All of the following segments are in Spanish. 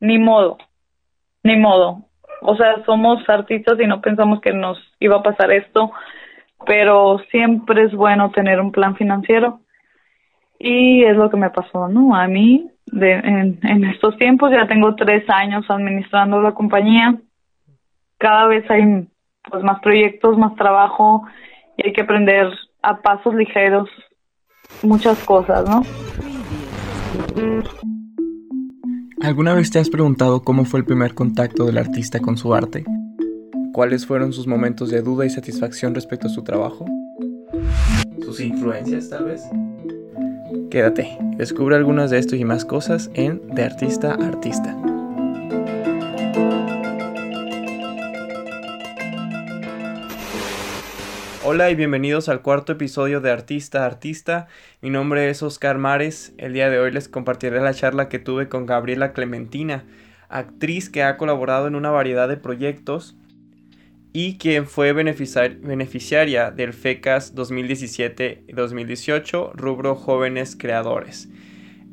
ni modo, ni modo. O sea, somos artistas y no pensamos que nos iba a pasar esto, pero siempre es bueno tener un plan financiero. Y es lo que me pasó, ¿no? A mí, de, en, en estos tiempos, ya tengo tres años administrando la compañía. Cada vez hay pues más proyectos, más trabajo y hay que aprender a pasos ligeros muchas cosas, ¿no? ¿Alguna vez te has preguntado cómo fue el primer contacto del artista con su arte? ¿Cuáles fueron sus momentos de duda y satisfacción respecto a su trabajo? ¿Sus influencias tal vez? Quédate, descubre algunas de estos y más cosas en De Artista a Artista. Hola y bienvenidos al cuarto episodio de Artista Artista. Mi nombre es Oscar Mares. El día de hoy les compartiré la charla que tuve con Gabriela Clementina, actriz que ha colaborado en una variedad de proyectos y quien fue beneficiaria del FECAS 2017-2018, rubro Jóvenes Creadores.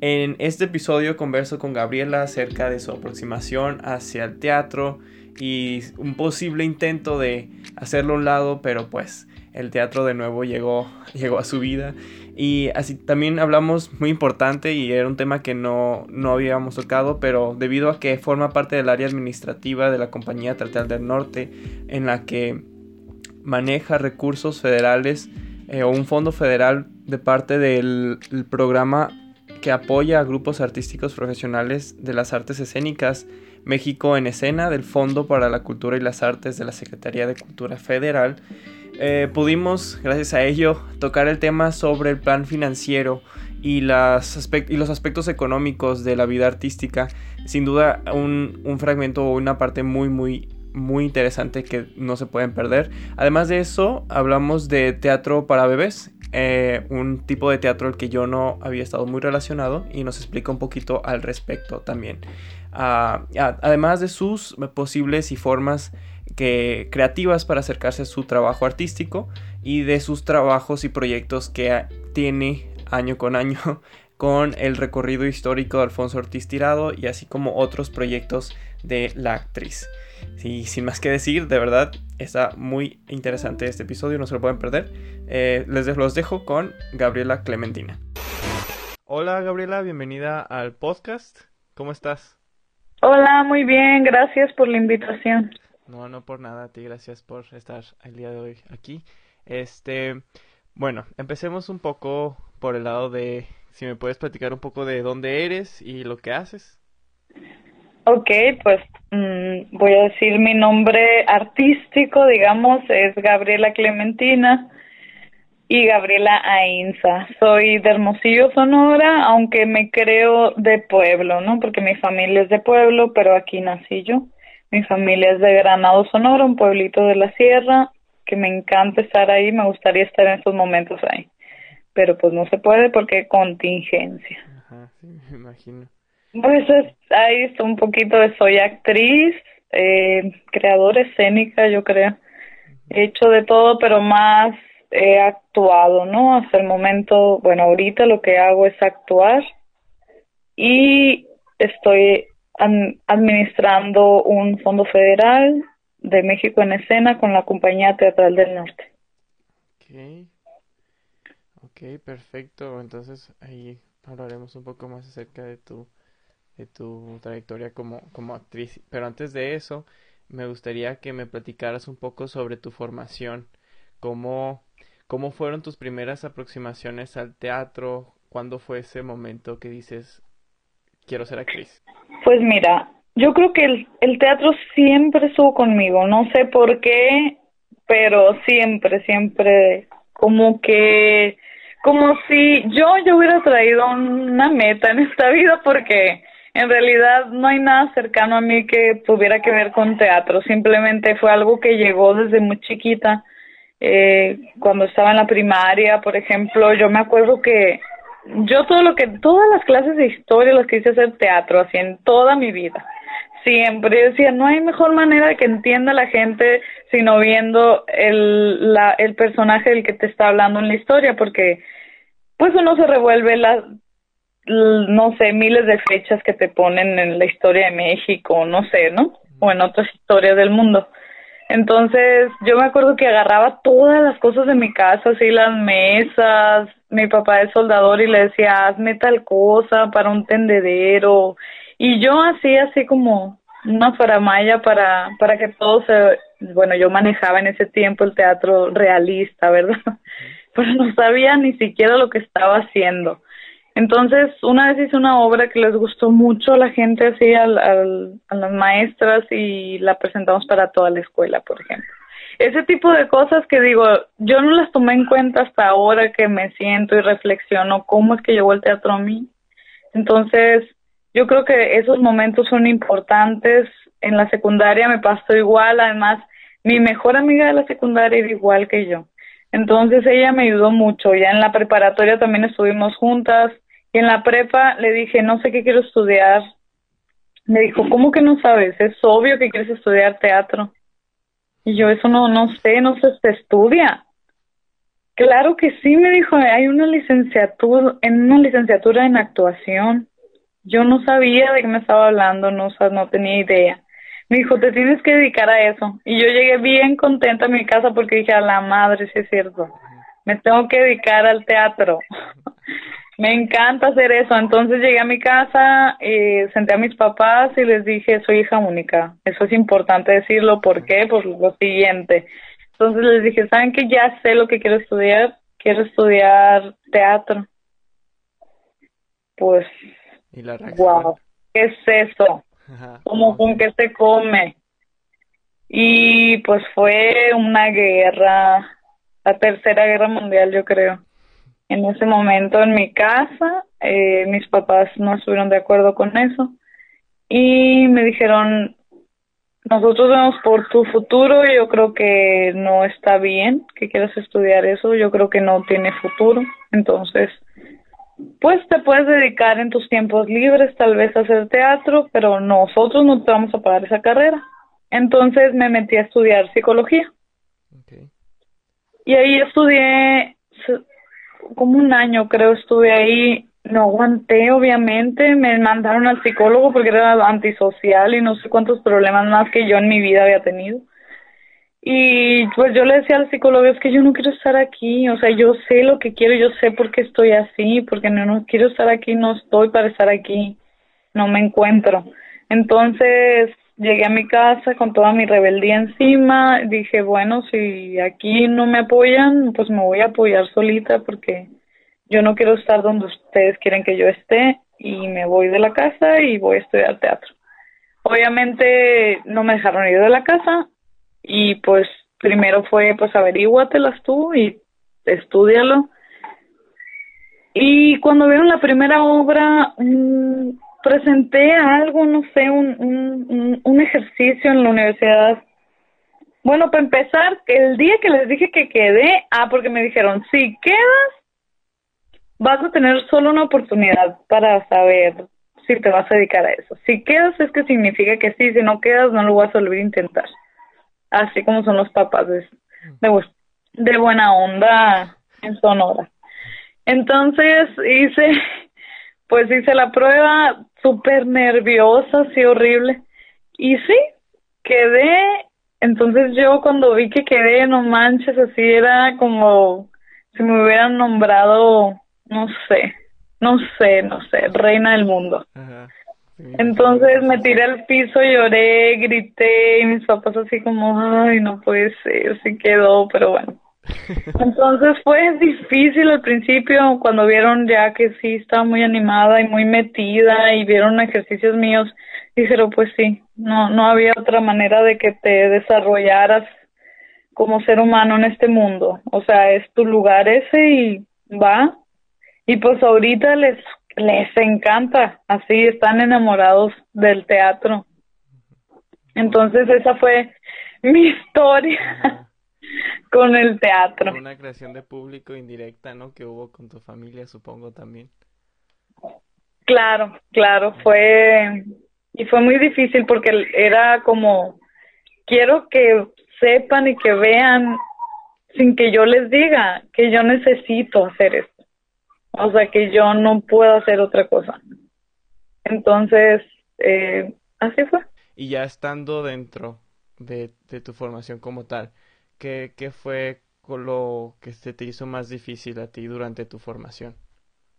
En este episodio converso con Gabriela acerca de su aproximación hacia el teatro y un posible intento de hacerlo a un lado, pero pues el teatro de nuevo llegó, llegó a su vida. Y así también hablamos muy importante y era un tema que no, no habíamos tocado, pero debido a que forma parte del área administrativa de la compañía Tratal del Norte, en la que maneja recursos federales eh, o un fondo federal de parte del programa que apoya a grupos artísticos profesionales de las artes escénicas México en Escena del Fondo para la Cultura y las Artes de la Secretaría de Cultura Federal. Eh, pudimos, gracias a ello, tocar el tema sobre el plan financiero y, las y los aspectos económicos de la vida artística. Sin duda, un, un fragmento o una parte muy, muy, muy interesante que no se pueden perder. Además de eso, hablamos de teatro para bebés, eh, un tipo de teatro al que yo no había estado muy relacionado y nos explica un poquito al respecto también. Ah, además de sus posibles y formas que, creativas para acercarse a su trabajo artístico y de sus trabajos y proyectos que tiene año con año con el recorrido histórico de Alfonso Ortiz Tirado y así como otros proyectos de la actriz. Y sin más que decir, de verdad está muy interesante este episodio, no se lo pueden perder. Eh, les dejo, los dejo con Gabriela Clementina. Hola Gabriela, bienvenida al podcast. ¿Cómo estás? Hola, muy bien, gracias por la invitación. No, no por nada, a ti gracias por estar el día de hoy aquí. Este, bueno, empecemos un poco por el lado de si me puedes platicar un poco de dónde eres y lo que haces. Ok, pues mm, voy a decir mi nombre artístico, digamos, es Gabriela Clementina y Gabriela Ainza. Soy de Hermosillo, Sonora, aunque me creo de pueblo, ¿no? Porque mi familia es de pueblo, pero aquí nací yo. Mi familia es de Granado, Sonora, un pueblito de la sierra, que me encanta estar ahí, me gustaría estar en estos momentos ahí. Pero pues no se puede porque contingencia. Ajá, sí, me imagino. Pues ahí está un poquito de soy actriz, eh, creadora escénica, yo creo. He hecho de todo, pero más he actuado, ¿no? Hasta el momento, bueno, ahorita lo que hago es actuar y estoy administrando un fondo federal de México en escena con la compañía teatral del norte. Ok, ok, perfecto. Entonces ahí hablaremos un poco más acerca de tu, de tu trayectoria como, como actriz. Pero antes de eso, me gustaría que me platicaras un poco sobre tu formación, cómo, cómo fueron tus primeras aproximaciones al teatro, cuándo fue ese momento que dices, quiero ser actriz? Pues mira, yo creo que el, el teatro siempre estuvo conmigo, no sé por qué, pero siempre, siempre, como que, como si yo, yo hubiera traído una meta en esta vida porque en realidad no hay nada cercano a mí que tuviera que ver con teatro, simplemente fue algo que llegó desde muy chiquita. Eh, cuando estaba en la primaria, por ejemplo, yo me acuerdo que yo todo lo que, todas las clases de historia las que hice hacer teatro, así en toda mi vida. Siempre decía, no hay mejor manera de que entienda la gente sino viendo el, la, el personaje del que te está hablando en la historia, porque pues uno se revuelve la, no sé, miles de fechas que te ponen en la historia de México, no sé, ¿no? O en otras historias del mundo. Entonces, yo me acuerdo que agarraba todas las cosas de mi casa, así las mesas, mi papá es soldador y le decía, hazme tal cosa para un tendedero. Y yo hacía así como una faramaya para, para que todo se, bueno, yo manejaba en ese tiempo el teatro realista, ¿verdad? Pero no sabía ni siquiera lo que estaba haciendo. Entonces, una vez hice una obra que les gustó mucho a la gente, así, al, a las maestras, y la presentamos para toda la escuela, por ejemplo. Ese tipo de cosas que digo, yo no las tomé en cuenta hasta ahora que me siento y reflexiono cómo es que llegó el teatro a mí. Entonces, yo creo que esos momentos son importantes. En la secundaria me pasó igual, además, mi mejor amiga de la secundaria era igual que yo. Entonces ella me ayudó mucho. Ya en la preparatoria también estuvimos juntas y en la prepa le dije, no sé qué quiero estudiar. Me dijo, ¿cómo que no sabes? Es obvio que quieres estudiar teatro. Y yo, eso no, no sé, no sé, se estudia. Claro que sí, me dijo, hay una licenciatura, en una licenciatura en actuación. Yo no sabía de qué me estaba hablando, no, no tenía idea. Me dijo, te tienes que dedicar a eso. Y yo llegué bien contenta a mi casa porque dije, a la madre, sí es cierto, me tengo que dedicar al teatro. Me encanta hacer eso. Entonces llegué a mi casa, eh, senté a mis papás y les dije, soy hija única. Eso es importante decirlo. ¿Por qué? Por lo siguiente. Entonces les dije, ¿saben que ya sé lo que quiero estudiar? Quiero estudiar teatro. Pues, ¿Y la wow, ¿qué es eso? ¿Cómo con qué se come? Y pues fue una guerra, la tercera guerra mundial yo creo en ese momento en mi casa. Eh, mis papás no estuvieron de acuerdo con eso y me dijeron, nosotros vemos por tu futuro, yo creo que no está bien que quieras estudiar eso, yo creo que no tiene futuro, entonces pues te puedes dedicar en tus tiempos libres tal vez a hacer teatro, pero nosotros no te vamos a pagar esa carrera. Entonces me metí a estudiar psicología. Y ahí estudié como un año creo estuve ahí, no aguanté obviamente, me mandaron al psicólogo porque era antisocial y no sé cuántos problemas más que yo en mi vida había tenido. Y pues yo le decía al psicólogo, es que yo no quiero estar aquí, o sea, yo sé lo que quiero, yo sé por qué estoy así, porque no, no quiero estar aquí, no estoy para estar aquí, no me encuentro. Entonces, llegué a mi casa con toda mi rebeldía encima, dije, bueno, si aquí no me apoyan, pues me voy a apoyar solita porque yo no quiero estar donde ustedes quieren que yo esté y me voy de la casa y voy a estudiar teatro. Obviamente no me dejaron ir de la casa y pues primero fue pues averíguatelas tú y estudialo. Y cuando vieron la primera obra, mm, presenté algo, no sé, un, un, un ejercicio en la universidad. Bueno, para empezar, el día que les dije que quedé, ah, porque me dijeron, si quedas, vas a tener solo una oportunidad para saber si te vas a dedicar a eso. Si quedas es que significa que sí, si no quedas no lo vas a volver a intentar. Así como son los papás de, de, de buena onda en Sonora. Entonces hice pues hice la prueba súper nerviosa, así horrible. Y sí, quedé. Entonces yo cuando vi que quedé, no manches, así era como si me hubieran nombrado, no sé, no sé, no sé, reina del mundo. Entonces me tiré al piso, lloré, grité y mis papás así como, ay, no puede ser, sí quedó, pero bueno. Entonces fue difícil al principio cuando vieron ya que sí estaba muy animada y muy metida y vieron ejercicios míos, dijeron pues sí, no no había otra manera de que te desarrollaras como ser humano en este mundo, o sea, es tu lugar ese y va. Y pues ahorita les les encanta, así están enamorados del teatro. Entonces esa fue mi historia con el teatro. Una creación de público indirecta, ¿no? Que hubo con tu familia, supongo también. Claro, claro, fue y fue muy difícil porque era como quiero que sepan y que vean sin que yo les diga que yo necesito hacer esto. o sea que yo no puedo hacer otra cosa. Entonces, eh, así fue. Y ya estando dentro de, de tu formación como tal, ¿qué, qué fue lo que se te hizo más difícil a ti durante tu formación?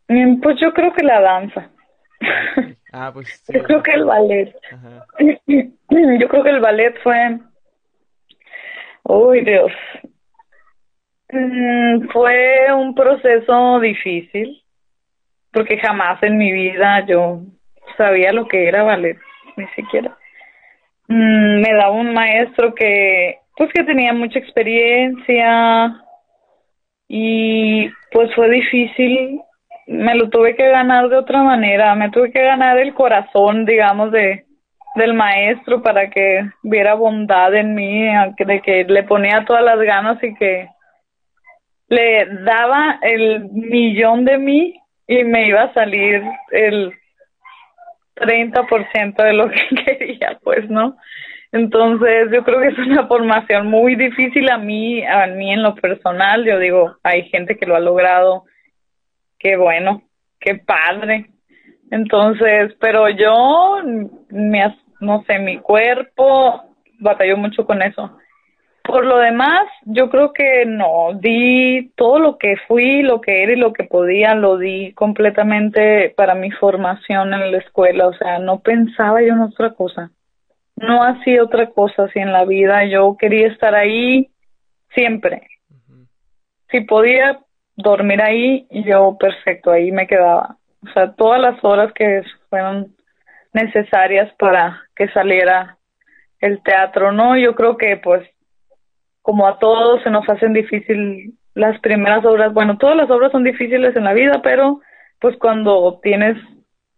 Mm, pues yo creo que la danza. Ah, pues yo creo que el ballet. Yo creo que el ballet fue... Uy, Dios. Mm, fue un proceso difícil porque jamás en mi vida yo sabía lo que era ballet, ni siquiera. Mm, me daba un maestro que pues que tenía mucha experiencia y pues fue difícil. Me lo tuve que ganar de otra manera. Me tuve que ganar el corazón digamos de del maestro para que viera bondad en mí de que le ponía todas las ganas y que le daba el millón de mí y me iba a salir el 30% de lo que quería pues no entonces, yo creo que es una formación muy difícil a mí, a mí en lo personal. Yo digo, hay gente que lo ha logrado. Qué bueno, qué padre. Entonces, pero yo, me, no sé, mi cuerpo batalló mucho con eso. Por lo demás, yo creo que no, di todo lo que fui, lo que era y lo que podía, lo di completamente para mi formación en la escuela, o sea, no pensaba yo en otra cosa no hacía otra cosa así en la vida. Yo quería estar ahí siempre. Si podía dormir ahí, yo perfecto, ahí me quedaba. O sea, todas las horas que fueron necesarias para que saliera el teatro, ¿no? Yo creo que pues como a todos se nos hacen difícil las primeras obras, bueno, todas las obras son difíciles en la vida, pero pues cuando tienes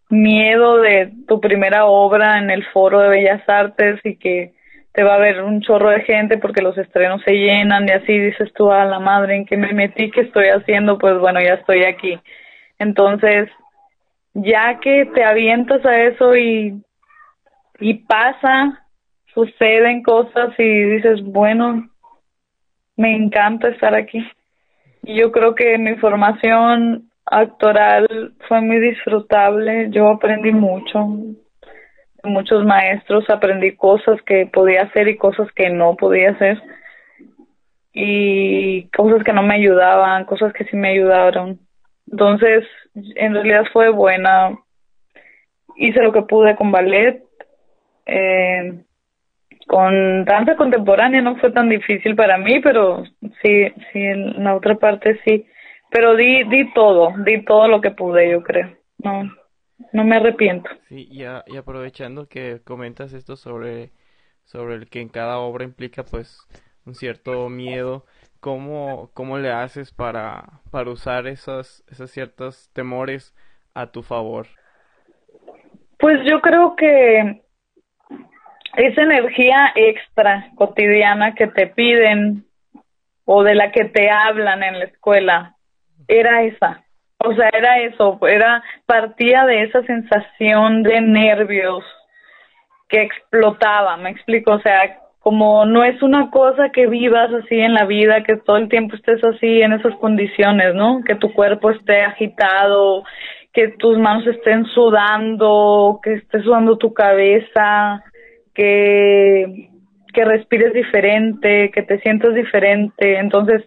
miedo de tu primera obra en el foro de Bellas Artes y que te va a ver un chorro de gente porque los estrenos se llenan y así dices tú a la madre en que me metí, que estoy haciendo, pues bueno, ya estoy aquí. Entonces, ya que te avientas a eso y, y pasa, suceden cosas y dices, bueno, me encanta estar aquí. Y yo creo que mi formación actoral fue muy disfrutable. Yo aprendí mucho. Muchos maestros aprendí cosas que podía hacer y cosas que no podía hacer. Y cosas que no me ayudaban, cosas que sí me ayudaron. Entonces, en realidad fue buena. Hice lo que pude con ballet. Eh, con danza contemporánea no fue tan difícil para mí, pero sí, sí, en la otra parte sí pero di, di todo, di todo lo que pude, yo creo. No, no me arrepiento. Sí, y, y aprovechando que comentas esto sobre, sobre el que en cada obra implica pues un cierto miedo, ¿cómo, cómo le haces para, para usar esos, esos ciertos temores a tu favor? Pues yo creo que esa energía extra cotidiana que te piden o de la que te hablan en la escuela, era esa. O sea, era eso, era partía de esa sensación de nervios que explotaba, me explico, o sea, como no es una cosa que vivas así en la vida, que todo el tiempo estés así en esas condiciones, ¿no? Que tu cuerpo esté agitado, que tus manos estén sudando, que esté sudando tu cabeza, que que respires diferente, que te sientas diferente, entonces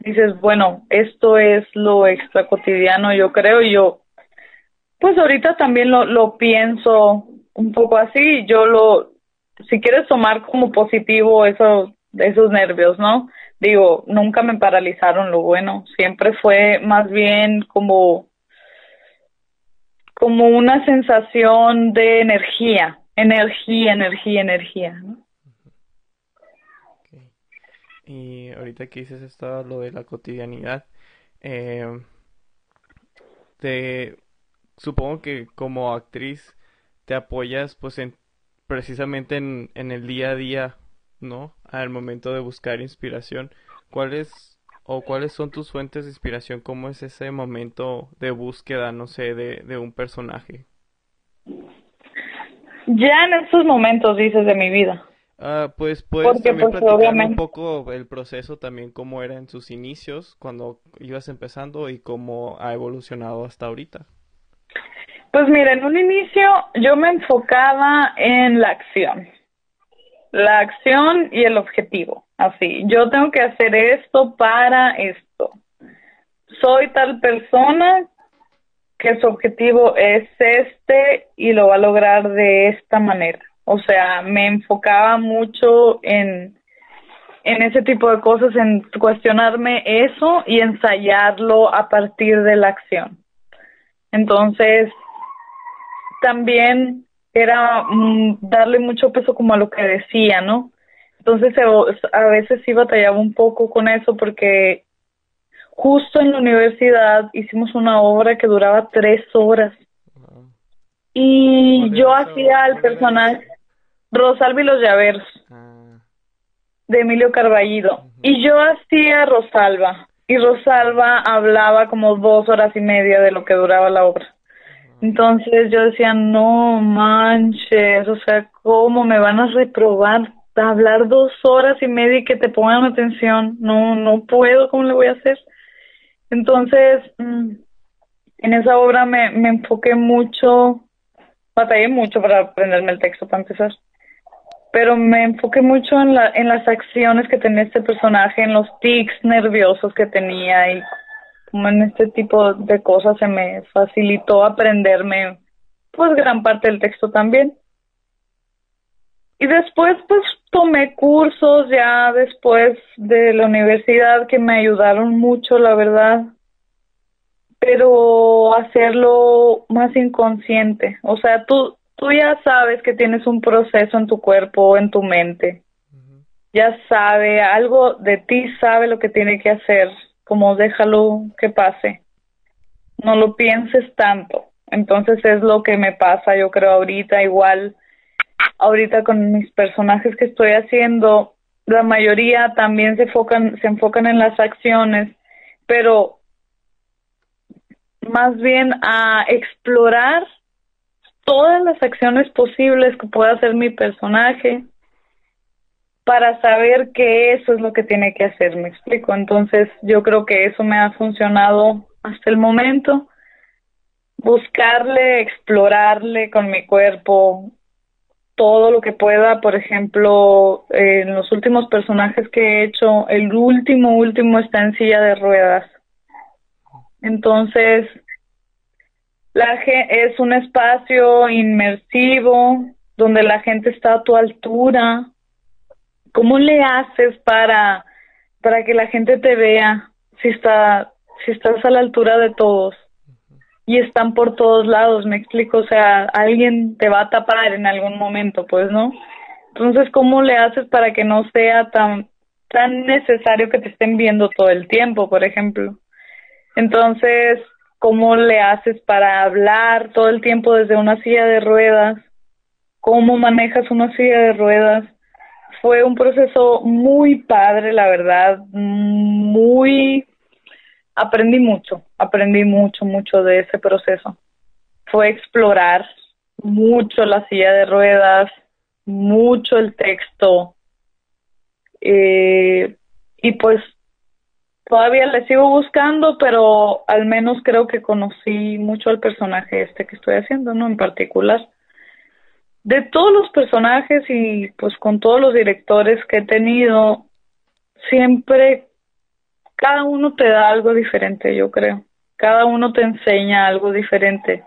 dices, bueno, esto es lo extra cotidiano, yo creo, y yo, pues ahorita también lo, lo pienso un poco así, yo lo, si quieres tomar como positivo eso, esos nervios, ¿no? Digo, nunca me paralizaron lo bueno, siempre fue más bien como, como una sensación de energía, energía, energía, energía, ¿no? Y ahorita que dices esto, lo de la cotidianidad, eh, te, supongo que como actriz te apoyas pues en, precisamente en, en el día a día, ¿no? Al momento de buscar inspiración. ¿Cuáles o cuáles son tus fuentes de inspiración? ¿Cómo es ese momento de búsqueda, no sé, de, de un personaje? Ya en estos momentos dices de mi vida. Ah, pues puedes también pues, un poco el proceso también cómo era en sus inicios cuando ibas empezando y cómo ha evolucionado hasta ahorita. Pues mira, en un inicio yo me enfocaba en la acción, la acción y el objetivo, así, yo tengo que hacer esto para esto. Soy tal persona que su objetivo es este y lo va a lograr de esta manera o sea, me enfocaba mucho en, en ese tipo de cosas, en cuestionarme eso y ensayarlo a partir de la acción. Entonces, también era mm, darle mucho peso como a lo que decía, ¿no? Entonces a veces sí batallaba un poco con eso porque justo en la universidad hicimos una obra que duraba tres horas y yo hacía el personaje Rosalba y los llaveros. Ah. De Emilio Carballido. Y yo hacía Rosalba. Y Rosalba hablaba como dos horas y media de lo que duraba la obra. Entonces yo decía, no manches, o sea, ¿cómo me van a reprobar? Hablar dos horas y media y que te pongan atención. No, no puedo, ¿cómo le voy a hacer? Entonces, mm, en esa obra me, me enfoqué mucho, batallé mucho para aprenderme el texto para empezar pero me enfoqué mucho en, la, en las acciones que tenía este personaje, en los tics nerviosos que tenía y como en este tipo de cosas se me facilitó aprenderme pues gran parte del texto también. Y después pues tomé cursos ya después de la universidad que me ayudaron mucho, la verdad, pero hacerlo más inconsciente. O sea, tú, tú ya sabes que tienes un proceso en tu cuerpo o en tu mente. Ya sabe, algo de ti sabe lo que tiene que hacer, como déjalo que pase. No lo pienses tanto. Entonces es lo que me pasa, yo creo ahorita igual, ahorita con mis personajes que estoy haciendo, la mayoría también se enfocan, se enfocan en las acciones, pero más bien a explorar todas las acciones posibles que pueda hacer mi personaje para saber que eso es lo que tiene que hacer, me explico. Entonces yo creo que eso me ha funcionado hasta el momento. Buscarle, explorarle con mi cuerpo todo lo que pueda. Por ejemplo, en los últimos personajes que he hecho, el último, último está en silla de ruedas. Entonces, la es un espacio inmersivo donde la gente está a tu altura. ¿Cómo le haces para para que la gente te vea si está si estás a la altura de todos? Y están por todos lados, me explico, o sea, alguien te va a tapar en algún momento, pues, ¿no? Entonces, ¿cómo le haces para que no sea tan tan necesario que te estén viendo todo el tiempo, por ejemplo? Entonces, cómo le haces para hablar todo el tiempo desde una silla de ruedas, cómo manejas una silla de ruedas. Fue un proceso muy padre, la verdad, muy... Aprendí mucho, aprendí mucho, mucho de ese proceso. Fue explorar mucho la silla de ruedas, mucho el texto, eh, y pues Todavía le sigo buscando, pero al menos creo que conocí mucho al personaje este que estoy haciendo, ¿no? En particular. De todos los personajes y pues con todos los directores que he tenido, siempre cada uno te da algo diferente, yo creo. Cada uno te enseña algo diferente.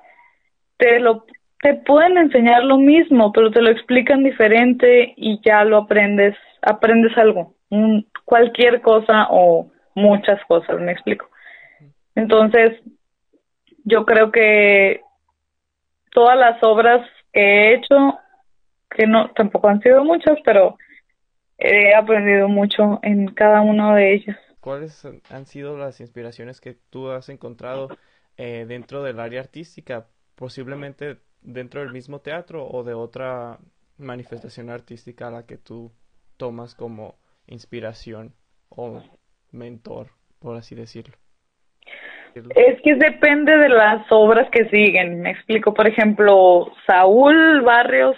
Te lo te pueden enseñar lo mismo, pero te lo explican diferente y ya lo aprendes, aprendes algo, cualquier cosa o muchas cosas, me explico. Entonces, yo creo que todas las obras que he hecho, que no tampoco han sido muchas, pero he aprendido mucho en cada una de ellas. ¿Cuáles han sido las inspiraciones que tú has encontrado eh, dentro del área artística? Posiblemente dentro del mismo teatro o de otra manifestación artística a la que tú tomas como inspiración o mentor, por así decirlo? Es que depende de las obras que siguen. Me explico, por ejemplo, Saúl Barrios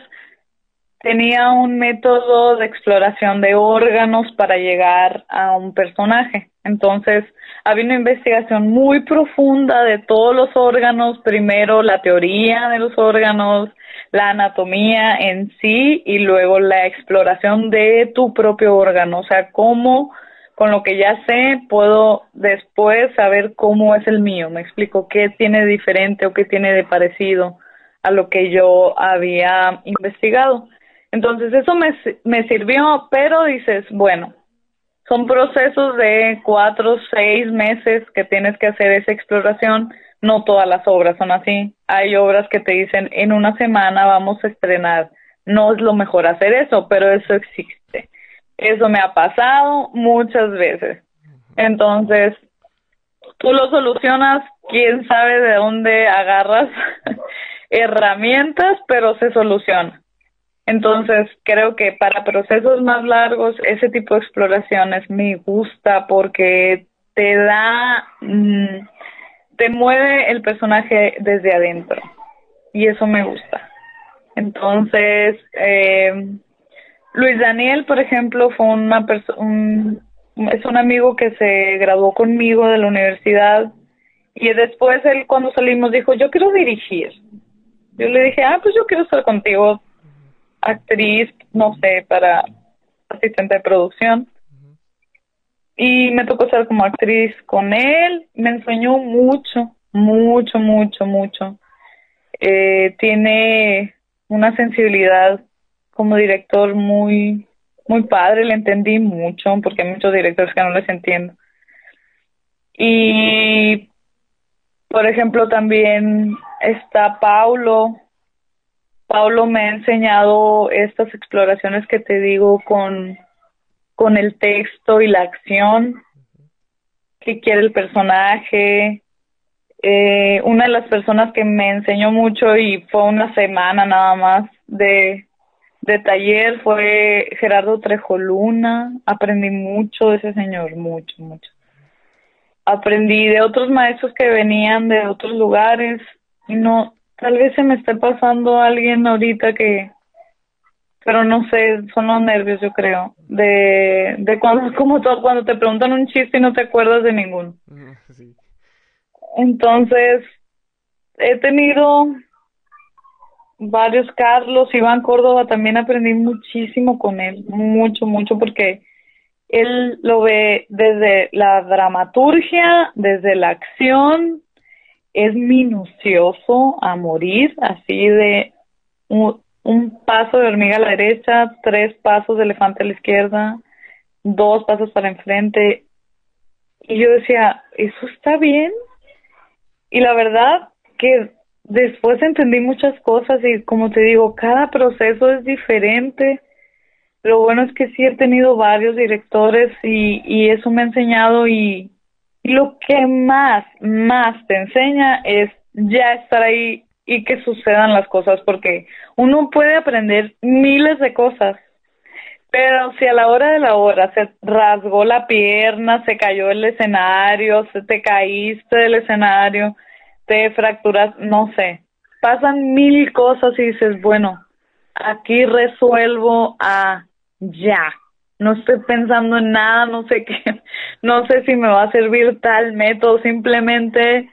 tenía un método de exploración de órganos para llegar a un personaje. Entonces, había una investigación muy profunda de todos los órganos, primero la teoría de los órganos, la anatomía en sí y luego la exploración de tu propio órgano, o sea, cómo con lo que ya sé puedo después saber cómo es el mío, me explico qué tiene diferente o qué tiene de parecido a lo que yo había investigado. Entonces eso me, me sirvió, pero dices, bueno, son procesos de cuatro, seis meses que tienes que hacer esa exploración. No todas las obras son así. Hay obras que te dicen, en una semana vamos a estrenar. No es lo mejor hacer eso, pero eso existe. Eso me ha pasado muchas veces. Entonces, tú lo solucionas, quién sabe de dónde agarras herramientas, pero se soluciona. Entonces, creo que para procesos más largos, ese tipo de exploraciones me gusta porque te da, mm, te mueve el personaje desde adentro y eso me gusta. Entonces, eh, Luis Daniel, por ejemplo, fue una persona, es un amigo que se graduó conmigo de la universidad y después él cuando salimos dijo, yo quiero dirigir. Yo le dije, ah, pues yo quiero estar contigo actriz, no sé, para asistente de producción. Y me tocó ser como actriz con él. Me enseñó mucho, mucho, mucho, mucho. Eh, tiene una sensibilidad como director muy, muy padre. Le entendí mucho porque hay muchos directores que no les entiendo. Y, por ejemplo, también está Paulo, Pablo me ha enseñado estas exploraciones que te digo con, con el texto y la acción, que quiere el personaje. Eh, una de las personas que me enseñó mucho y fue una semana nada más de, de taller fue Gerardo Trejoluna. Aprendí mucho de ese señor, mucho, mucho. Aprendí de otros maestros que venían de otros lugares y no, Tal vez se me esté pasando alguien ahorita que, pero no sé, son los nervios, yo creo, de, de cuando, como todo, cuando te preguntan un chiste y no te acuerdas de ninguno. Entonces, he tenido varios Carlos, Iván Córdoba, también aprendí muchísimo con él, mucho, mucho, porque él lo ve desde la dramaturgia, desde la acción, es minucioso a morir, así de un, paso de hormiga a la derecha, tres pasos de elefante a la izquierda, dos pasos para enfrente. Y yo decía, ¿eso está bien? Y la verdad que después entendí muchas cosas y como te digo, cada proceso es diferente. Lo bueno es que sí he tenido varios directores y, y eso me ha enseñado y, lo que más, más te enseña es ya estar ahí y que sucedan las cosas, porque uno puede aprender miles de cosas, pero si a la hora de la hora se rasgó la pierna, se cayó el escenario, se te caíste del escenario, te fracturas, no sé, pasan mil cosas y dices, bueno, aquí resuelvo a ya, no estoy pensando en nada, no sé qué, no sé si me va a servir tal método, simplemente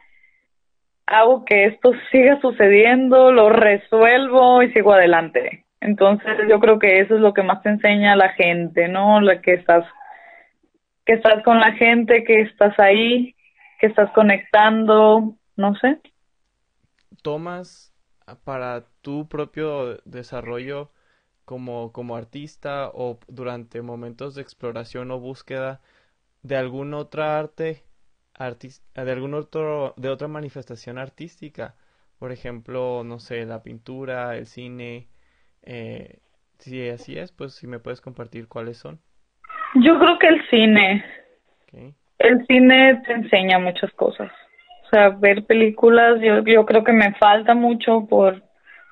hago que esto siga sucediendo, lo resuelvo y sigo adelante. Entonces yo creo que eso es lo que más te enseña la gente, ¿no? La que estás que estás con la gente, que estás ahí, que estás conectando, no sé. Tomas para tu propio desarrollo como, como artista o durante momentos de exploración o búsqueda de alguna otra arte, de algún otro, de otra manifestación artística. Por ejemplo, no sé, la pintura, el cine. Eh, si así es, pues si me puedes compartir cuáles son. Yo creo que el cine. El cine te enseña muchas cosas. Sea, ver películas, yo, yo creo que me falta mucho por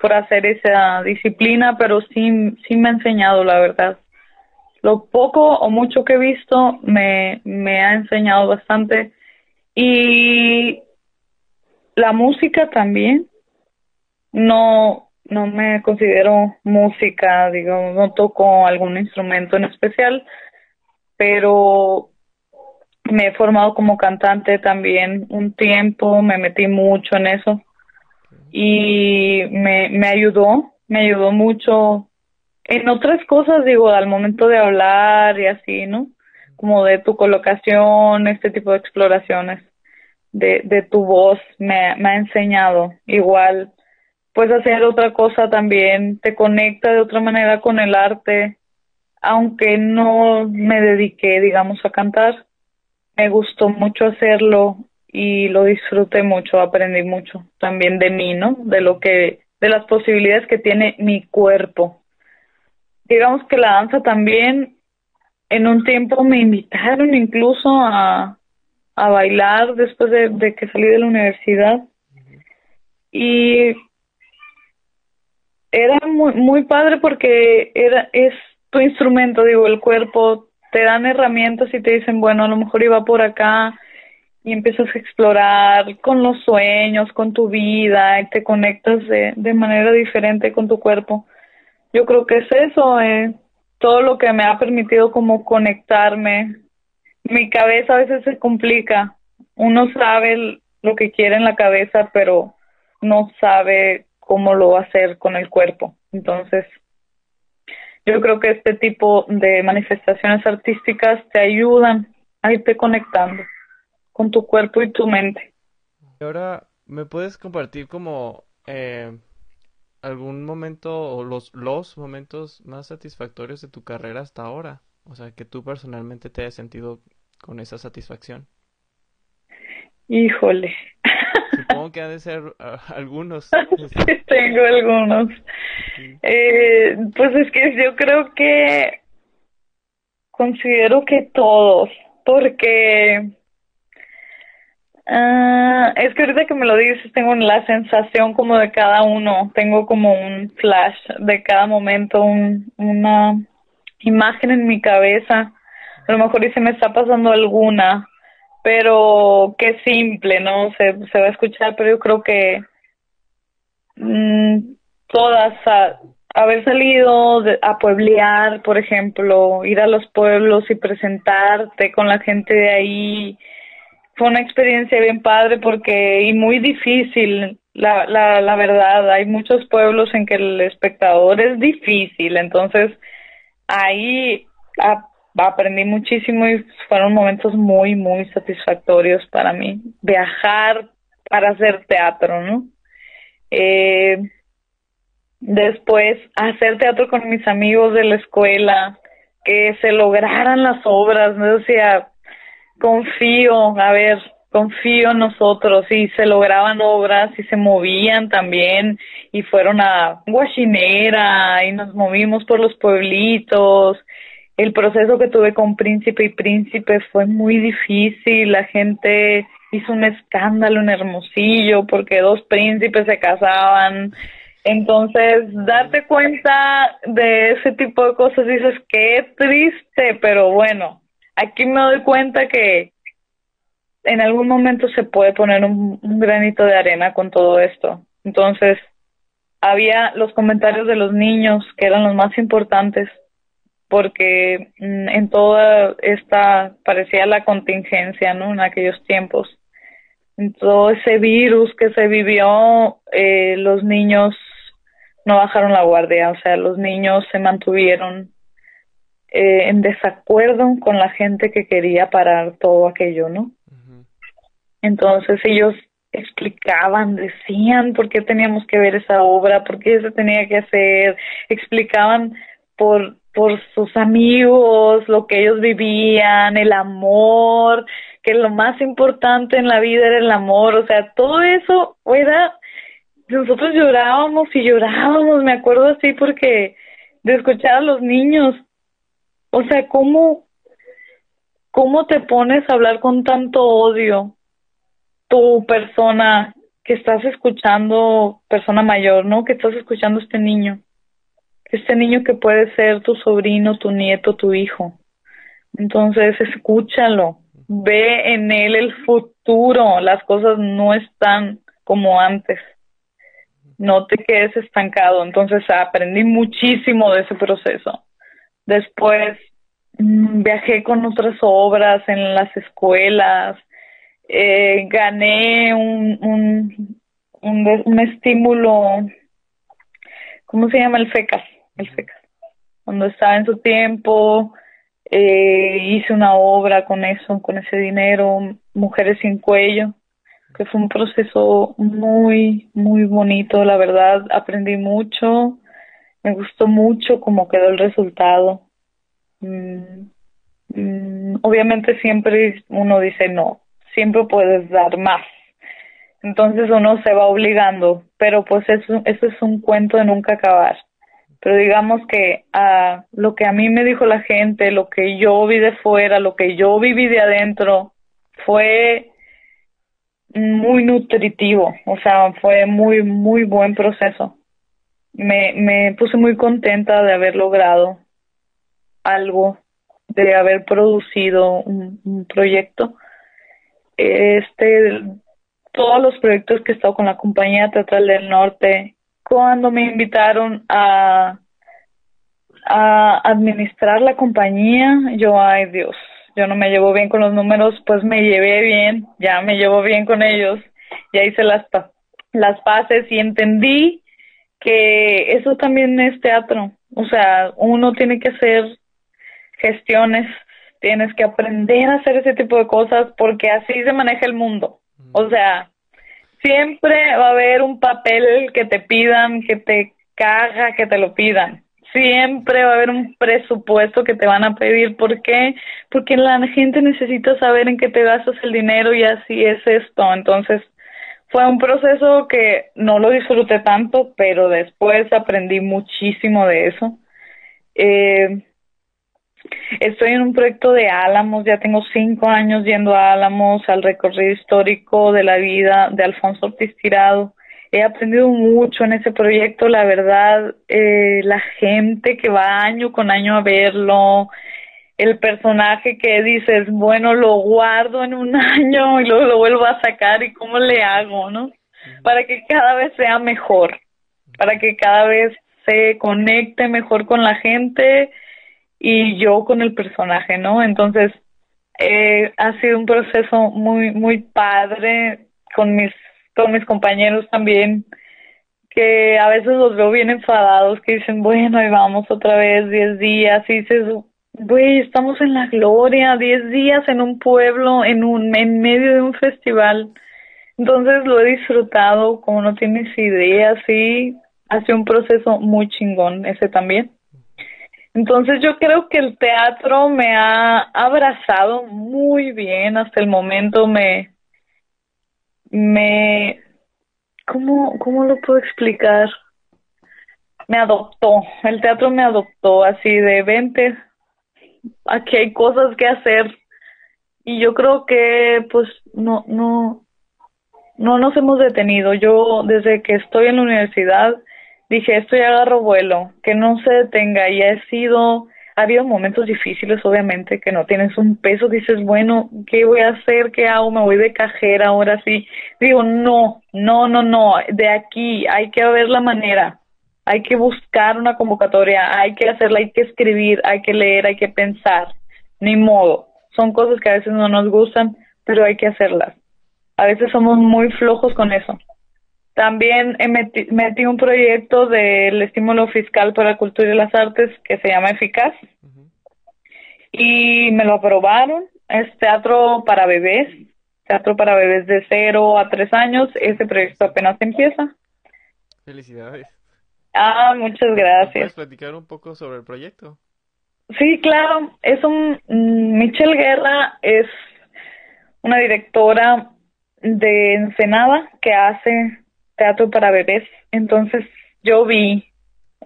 por hacer esa disciplina, pero sí, sí me ha enseñado, la verdad. Lo poco o mucho que he visto me, me ha enseñado bastante. Y la música también. No, no me considero música, digo, no toco algún instrumento en especial, pero me he formado como cantante también un tiempo, me metí mucho en eso y me, me ayudó, me ayudó mucho en otras cosas, digo, al momento de hablar y así, ¿no? Como de tu colocación, este tipo de exploraciones de, de tu voz me, me ha enseñado. Igual, pues hacer otra cosa también te conecta de otra manera con el arte, aunque no me dediqué, digamos, a cantar. Me gustó mucho hacerlo y lo disfruté mucho, aprendí mucho también de mí, ¿no? De lo que, de las posibilidades que tiene mi cuerpo. Digamos que la danza también, en un tiempo me invitaron incluso a, a bailar después de, que salí de la universidad y era muy, muy padre porque era es tu instrumento, digo, el cuerpo, te dan herramientas y te dicen, bueno, a lo mejor iba por acá y empiezas a explorar con los sueños, con tu vida y te conectas de, de manera diferente con tu cuerpo. Yo creo que es eso, eh, todo lo que me ha permitido como conectarme mi cabeza a veces se complica. Uno sabe lo que quiere en la cabeza, pero no sabe cómo lo va a hacer con el cuerpo. Entonces, yo creo que este tipo de manifestaciones artísticas te ayudan a irte conectando con tu cuerpo y tu mente. Y ahora, ¿me puedes compartir como eh, algún momento o los, los momentos más satisfactorios de tu carrera hasta ahora? O sea, que tú personalmente te hayas sentido con esa satisfacción. Híjole. Supongo que ha de ser ah, algunos. sí, tengo algunos. Eh, pues es que yo creo que considero que todos, porque uh, es que ahorita que me lo dices tengo la sensación como de cada uno, tengo como un flash de cada momento, un, una imagen en mi cabeza. A lo mejor y se me está pasando alguna, pero qué simple, ¿no? Se, se va a escuchar, pero yo creo que mm, todas, haber salido a pueblear, por ejemplo, ir a los pueblos y presentarte con la gente de ahí, fue una experiencia bien padre porque y muy difícil la, la, la verdad hay muchos pueblos en que el espectador es difícil entonces ahí aprendí muchísimo y fueron momentos muy, muy satisfactorios para mí. Viajar para hacer teatro, ¿no? Eh, después, hacer teatro con mis amigos de la escuela, que se lograran las obras, ¿no? O confío, a ver, confío en nosotros y se lograban obras y se movían también y fueron a Guachinera y nos movimos por los pueblitos. El proceso que tuve con Príncipe y Príncipe fue muy difícil, la gente hizo un escándalo en Hermosillo porque dos príncipes se casaban. Entonces, darte cuenta de ese tipo de cosas, dices, qué triste, pero bueno, aquí me doy cuenta que en algún momento se puede poner un, granito de arena con todo esto. Entonces, había los comentarios de los niños que eran los más importantes porque mm, en toda esta parecía la contingencia, ¿no? En aquellos tiempos. Todo ese virus que se vivió, eh, los niños no bajaron la guardia, o sea, los niños se mantuvieron eh, en desacuerdo con la gente que quería parar todo aquello, ¿no? Entonces ellos explicaban, decían por qué teníamos que ver esa obra, por qué se tenía que hacer, explicaban por, por sus amigos, lo que ellos vivían, el amor, que lo más importante en la vida era el amor, o sea, todo eso era, nosotros llorábamos y llorábamos, me acuerdo así porque de escuchar a los niños, o sea, ¿cómo, cómo te pones a hablar con tanto odio? tu persona que estás escuchando, persona mayor, ¿no? Que estás escuchando este niño. Este niño que puede ser tu sobrino, tu nieto, tu hijo. Entonces, escúchalo. Ve en él el futuro. Las cosas no están como antes. No te quedes estancado. Entonces aprendí muchísimo de ese proceso. Después mm, viajé con otras obras en las escuelas, eh, gané un, un, un, un, estímulo, ¿cómo se llama? El FECAS, el FECAS. Cuando estaba en su tiempo, eh, hice una obra con eso, con ese dinero, Mujeres sin Cuello, que fue un proceso muy, muy bonito, la verdad, aprendí mucho, me gustó mucho cómo quedó el resultado. Mm, mm, obviamente siempre uno dice no, siempre puedes dar más. Entonces uno se va obligando, pero pues eso, eso es un cuento de nunca acabar. Pero digamos que a lo que a mí me dijo la gente, lo que yo vi de fuera, lo que yo viví de adentro, fue muy nutritivo, o sea, fue muy, muy buen proceso. Me, me puse muy contenta de haber logrado algo, de haber producido un, proyecto. Este, todos los proyectos que he estado con la Compañía Teatral del Norte, cuando me invitaron a, a administrar la compañía, yo, ay Dios, yo no me llevo bien con los números, pues me llevé bien, ya me llevo bien con ellos, ya hice las, las pases y entendí que eso también es teatro, o sea, uno tiene que hacer gestiones, tienes que aprender a hacer ese tipo de cosas porque así se maneja el mundo, o sea, siempre va a haber un papel que te pidan, que te caga, que te lo pidan siempre va a haber un presupuesto que te van a pedir. ¿Por qué? Porque la gente necesita saber en qué te gastas el dinero y así es esto. Entonces, fue un proceso que no lo disfruté tanto, pero después aprendí muchísimo de eso. Eh, estoy en un proyecto de Álamos, ya tengo cinco años yendo a Álamos, al recorrido histórico de la vida de Alfonso Ortiz Tirado he aprendido mucho en ese proyecto, la verdad, eh, la gente que va año con año a verlo, el personaje que dices, bueno, lo guardo en un año y luego lo vuelvo a sacar y cómo le hago, ¿no? Para que cada vez sea mejor, para que cada vez se conecte mejor con la gente y yo con el personaje, ¿no? Entonces, eh, ha sido un proceso muy, muy padre con mis con mis compañeros también, que a veces los veo bien enfadados, que dicen, bueno, ahí vamos otra vez, 10 días, y dices, güey, estamos en la gloria, 10 días en un pueblo, en, un, en medio de un festival. Entonces lo he disfrutado, como no tienes idea, sí, hace un proceso muy chingón ese también. Entonces yo creo que el teatro me ha abrazado muy bien hasta el momento, me, me, ¿cómo, ¿cómo lo puedo explicar? Me adoptó, el teatro me adoptó así de vente, aquí hay cosas que hacer y yo creo que pues no, no, no nos hemos detenido. Yo desde que estoy en la universidad dije esto ya agarro vuelo, que no se detenga y he sido ha habido momentos difíciles, obviamente, que no tienes un peso, dices, bueno, ¿qué voy a hacer? ¿Qué hago? ¿Me voy de cajera ahora sí? Digo, no, no, no, no, de aquí hay que ver la manera, hay que buscar una convocatoria, hay que hacerla, hay que escribir, hay que leer, hay que pensar, ni modo. Son cosas que a veces no nos gustan, pero hay que hacerlas. A veces somos muy flojos con eso. También metí, un proyecto del estímulo fiscal para la cultura y las artes que se llama Eficaz y me lo aprobaron. Es teatro para bebés, teatro para bebés de 0 a 3 años. Ese proyecto apenas empieza. Felicidades. Ah, muchas gracias. ¿Puedes platicar un poco sobre el proyecto? Sí, claro. Es un. Mm, Michelle Guerra es una directora de Ensenada que hace teatro para bebés. Entonces yo vi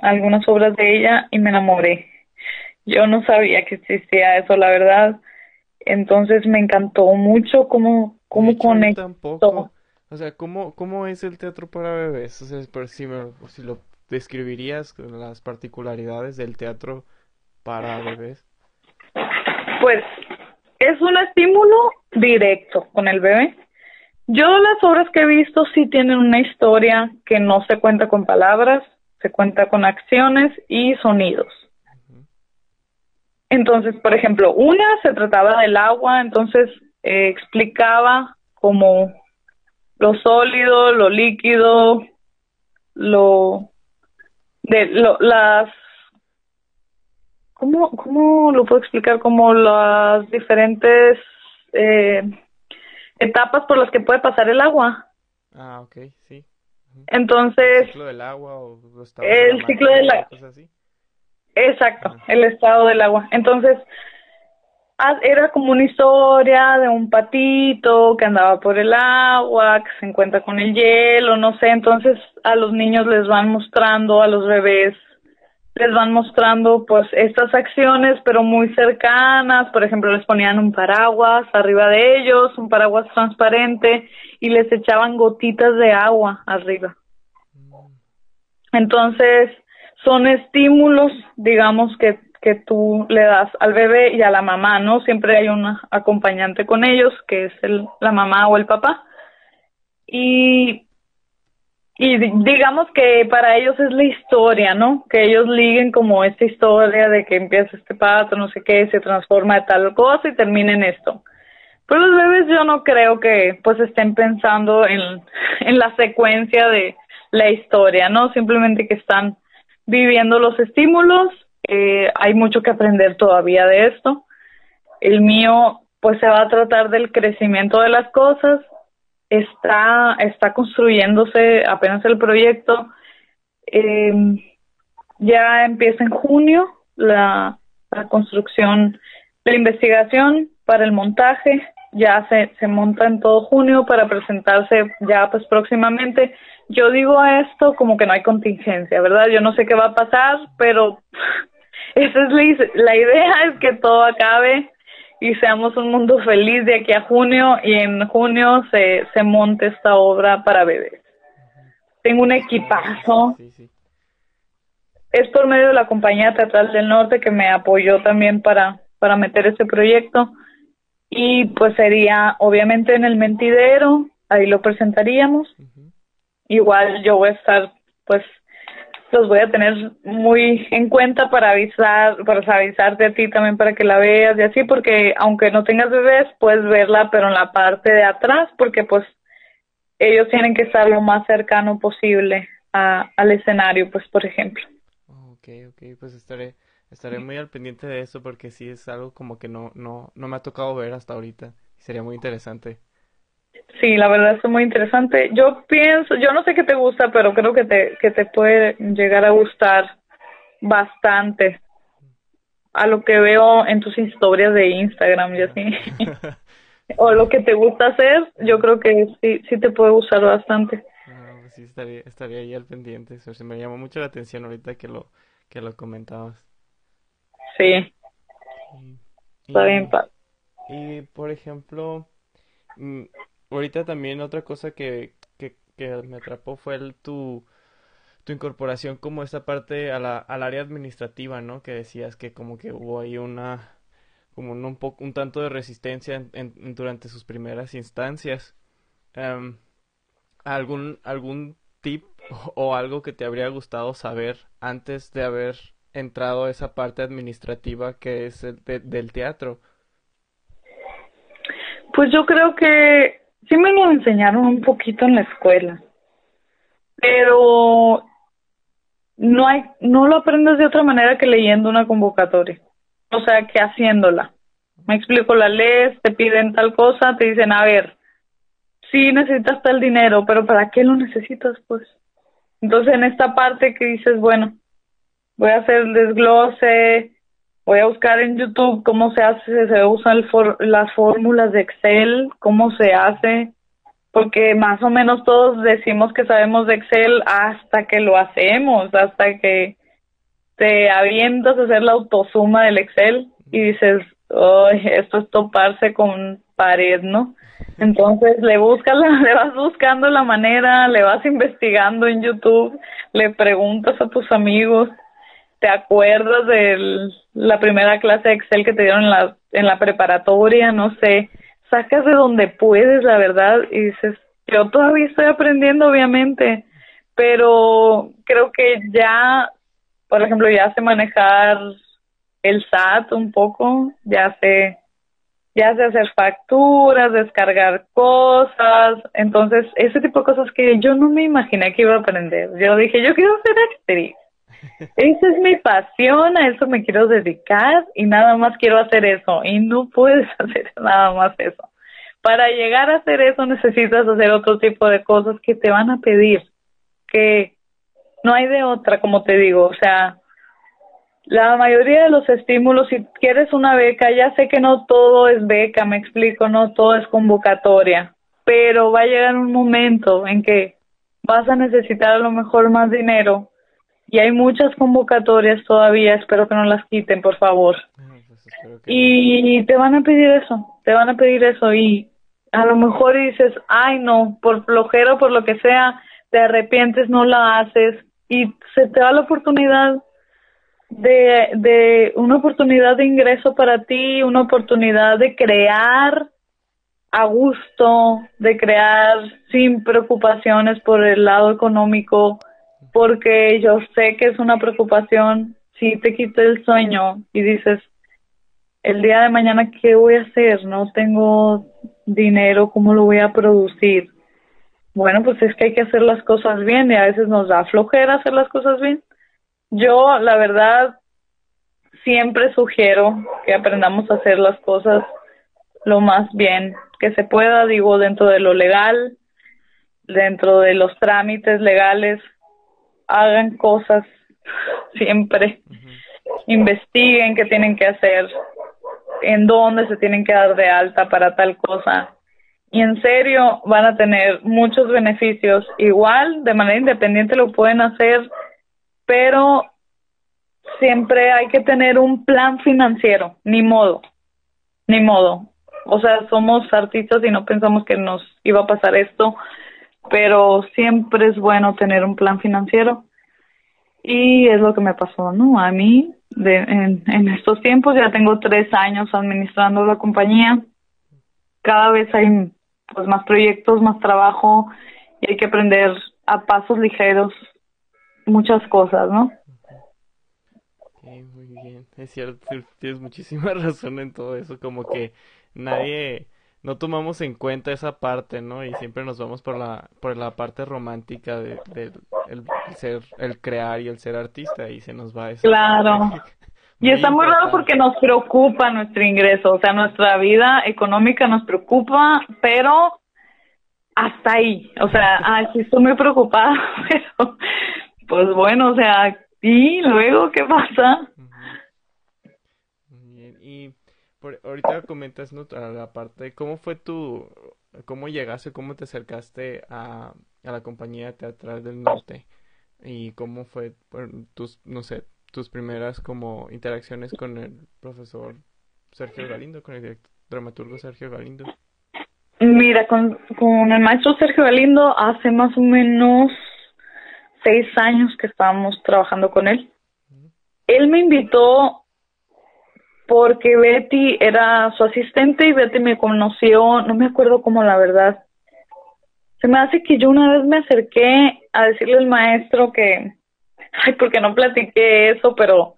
algunas obras de ella y me enamoré. Yo no sabía que existía eso, la verdad. Entonces me encantó mucho cómo, cómo conectó. Tampoco. O sea, ¿cómo, ¿cómo es el teatro para bebés? O sea, por si, si lo describirías, las particularidades del teatro para bebés. Pues es un estímulo directo con el bebé Yo las obras que he visto sí tienen una historia que no se cuenta con palabras, se cuenta con acciones y sonidos. Entonces, por ejemplo, una se trataba del agua, entonces eh, explicaba como lo sólido, lo líquido, lo de lo, las ¿cómo, ¿cómo lo puedo explicar? Como las diferentes eh, etapas por las que puede pasar el agua. Ah, ok, sí. Entonces... El ciclo del agua o el ciclo del agua. Exacto, el estado del agua. Entonces, era como una historia de un patito que andaba por el agua, que se encuentra con el hielo, no sé. Entonces, a los niños les van mostrando, a los bebés, les van mostrando pues estas acciones, pero muy cercanas. Por ejemplo, les ponían un paraguas arriba de ellos, un paraguas transparente, y les echaban gotitas de agua arriba. Entonces, son estímulos, digamos, que, que tú le das al bebé y a la mamá, ¿no? Siempre hay un acompañante con ellos, que es el, la mamá o el papá. Y, y digamos que para ellos es la historia, ¿no? Que ellos liguen como esta historia de que empieza este pato, no sé qué, se transforma de tal cosa y termina en esto. Pero los bebés yo no creo que pues estén pensando en, en la secuencia de la historia, ¿no? Simplemente que están viviendo los estímulos. Eh, hay mucho que aprender todavía de esto. El mío, pues se va a tratar del crecimiento de las cosas. Está, está construyéndose apenas el proyecto. Em, ya empieza en junio la, la construcción, la investigación para el montaje. Ya se, se monta en todo junio para presentarse ya pues próximamente yo digo esto como que no hay contingencia, ¿verdad? Yo no sé qué va a pasar, pero esa es la idea, es que todo acabe y seamos un mundo feliz de aquí a junio y en junio se, se monte esta obra para bebés. Tengo un equipazo. Es por medio de la compañía teatral del norte que me apoyó también para, para meter este proyecto y pues sería obviamente en el mentidero, ahí lo presentaríamos igual yo voy a estar, pues, los voy a tener muy en cuenta para avisar, para avisarte a ti también para que la veas y así, porque aunque no tengas bebés, puedes verla, pero en la parte de atrás, porque pues ellos tienen que estar lo más cercano posible a, al escenario, pues, por ejemplo. Ok, ok, pues estaré, estaré muy al pendiente de eso porque sí es algo como que no, no, no me ha tocado ver hasta ahorita. Sería muy interesante. Sí, la verdad es muy interesante. Yo pienso, yo no sé qué te gusta, pero creo que te, que te puede llegar a gustar bastante a lo que veo en tus historias de Instagram y así. o lo que te gusta hacer, yo creo que sí, sí te puede gustar bastante. Pues sí, estaría, estaría ahí al pendiente. se me llamó mucho la atención ahorita que lo, que lo comentabas. Sí. Está bien, Y, por ejemplo, mm, ahorita también otra cosa que, que, me atrapó fue tu, tu incorporación como esa parte a la, al área administrativa, ¿no? Que decías que como que hubo ahí una, como un, poco, un tanto de resistencia en, durante sus primeras instancias. Em, ¿algún, ¿Algún tip o, algo que te habría gustado saber antes de haber entrado a esa parte administrativa que es el del teatro? Pues yo creo que sí me lo enseñaron un poquito en la escuela, pero no hay, no lo aprendes de otra manera que leyendo una convocatoria, o sea, que haciéndola. Me explico, la lees, te piden tal cosa, te dicen, a ver, sí necesitas tal dinero, pero ¿para qué lo necesitas, pues? Entonces, en esta parte que dices, bueno, voy a hacer el desglose, voy a buscar en YouTube cómo se hace, se usan las fórmulas de Excel, cómo se hace, porque más o menos todos decimos que sabemos de Excel hasta que lo hacemos, hasta que te avientas a hacer la autosuma del Excel y dices, Ay, esto es toparse con pared, ¿no? Entonces le buscas, le vas buscando la manera, le vas investigando en YouTube, le preguntas a tus amigos ¿Te acuerdas de la primera clase de Excel que te dieron en la, en la preparatoria? No sé, sacas de donde puedes, la verdad, y dices, yo todavía estoy aprendiendo, obviamente, pero creo que ya, por ejemplo, ya sé manejar el SAT un poco, ya sé, ya sé hacer facturas, descargar cosas, entonces ese tipo de cosas que yo no me imaginé que iba a aprender. Yo dije, yo quiero ser actriz. Esa es mi pasión, a eso me quiero dedicar y nada más quiero hacer eso. Y no puedes hacer nada más eso. Para llegar a hacer eso necesitas hacer otro tipo de cosas que te van a pedir, que no hay de otra, como te digo. O sea, la mayoría de los estímulos, si quieres una beca, ya sé que no todo es beca, me explico, no todo es convocatoria, pero va a llegar un momento en que vas a necesitar a lo mejor más dinero y hay muchas convocatorias todavía, espero que no las quiten, por favor. Pues y te van a pedir eso, te van a pedir eso y a lo mejor dices, ay no, por flojero, por lo que sea, te arrepientes, no la haces y se te da la oportunidad de, de una oportunidad de ingreso para ti, una oportunidad de crear a gusto, de crear sin preocupaciones por el lado económico, porque yo sé que es una preocupación si te quita el sueño y dices, el día de mañana, ¿qué voy a hacer? No tengo dinero, ¿cómo lo voy a producir? Bueno, pues es que hay que hacer las cosas bien y a veces nos da flojera hacer las cosas bien. Yo, la verdad, siempre sugiero que aprendamos a hacer las cosas lo más bien que se pueda, digo, dentro de lo legal, dentro de los trámites legales, hagan cosas siempre, investiguen qué tienen que hacer, en dónde se tienen que dar de alta para tal cosa. Y en serio van a tener muchos beneficios. Igual, de manera independiente lo pueden hacer, pero siempre hay que tener un plan financiero, ni modo, ni modo. O sea, somos artistas y no pensamos que nos iba a pasar esto, pero siempre es bueno tener un plan financiero. Y es lo que me pasó, ¿no? A mí de, en, estos tiempos, ya tengo tres años administrando la compañía. Cada vez hay pues más proyectos, más trabajo y hay que aprender a pasos ligeros muchas cosas, ¿no? muy bien, es cierto, tienes muchísima razón en todo eso, como que nadie, no tomamos en cuenta esa parte, ¿no? Y siempre nos vamos por la, por la parte romántica de, el ser, el crear y el ser artista y se nos va eso. Claro. y está muy raro porque nos preocupa nuestro ingreso, o sea, nuestra vida económica nos preocupa, pero hasta ahí, o sea, ay, sí estoy muy preocupada, pero pues bueno, o sea, y luego, ¿qué pasa? Bien, y por, ahorita comentas ¿no? la parte, ¿cómo fue tu, cómo llegaste, cómo te acercaste a, a la compañía teatral del norte? y cómo fue tus, no sé, tus primeras como interacciones con el profesor Sergio Galindo, con el dramaturgo Sergio Galindo. Mira, con, con el maestro Sergio Galindo hace más o menos seis años que estábamos trabajando con él. Él me invitó porque Betty era su asistente y Betty me conoció, no me acuerdo cómo la verdad, se me hace que yo una vez me acerqué a decirle al maestro que, ay, porque no platiqué eso, pero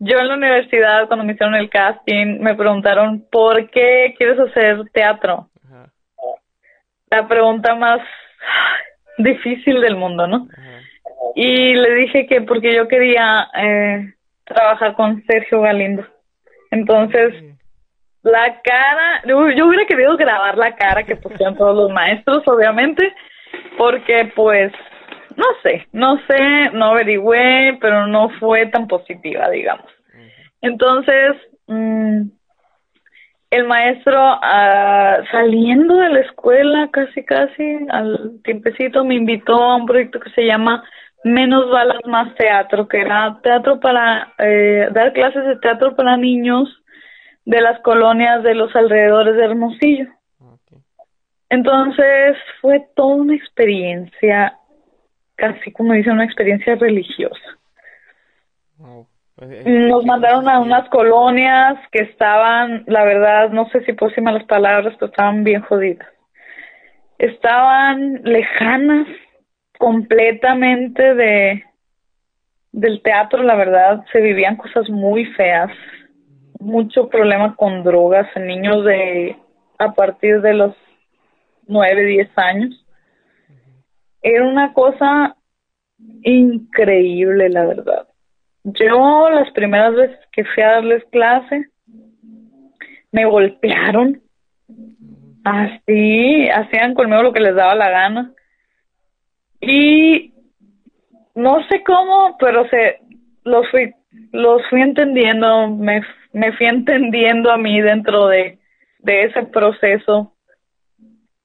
yo en la universidad, cuando me hicieron el casting, me preguntaron, ¿por qué quieres hacer teatro? La pregunta más difícil del mundo, ¿no? Y le dije que porque yo quería eh, trabajar con Sergio Galindo. Entonces, la cara, yo, hubiera querido grabar la cara que pusieron todos los maestros, obviamente, porque pues, no sé, no sé, no averigüé, pero no fue tan positiva, digamos. Entonces, mm, el maestro uh, saliendo de la escuela, casi, casi, al tiempecito, me invitó a un proyecto que se llama Menos balas, más teatro, que era teatro para, eh, dar clases de teatro para niños de las colonias de los alrededores de Hermosillo. Entonces fue toda una experiencia, casi como dice, una experiencia religiosa. Pues, eh, Nos mandaron a unas colonias que estaban, la verdad, no sé si puedo las palabras, pero estaban bien jodidas. Estaban lejanas completamente de del teatro, la verdad, se vivían cosas muy feas, mucho problema con drogas en niños de a partir de los nueve, diez años. Era una cosa increíble, la verdad. Yo las primeras veces que fui a darles clase, me golpearon. Así, hacían conmigo lo que les daba la gana. Y no sé cómo, pero se los fui los fui entendiendo, me, me fui entendiendo a mí dentro de, de ese proceso.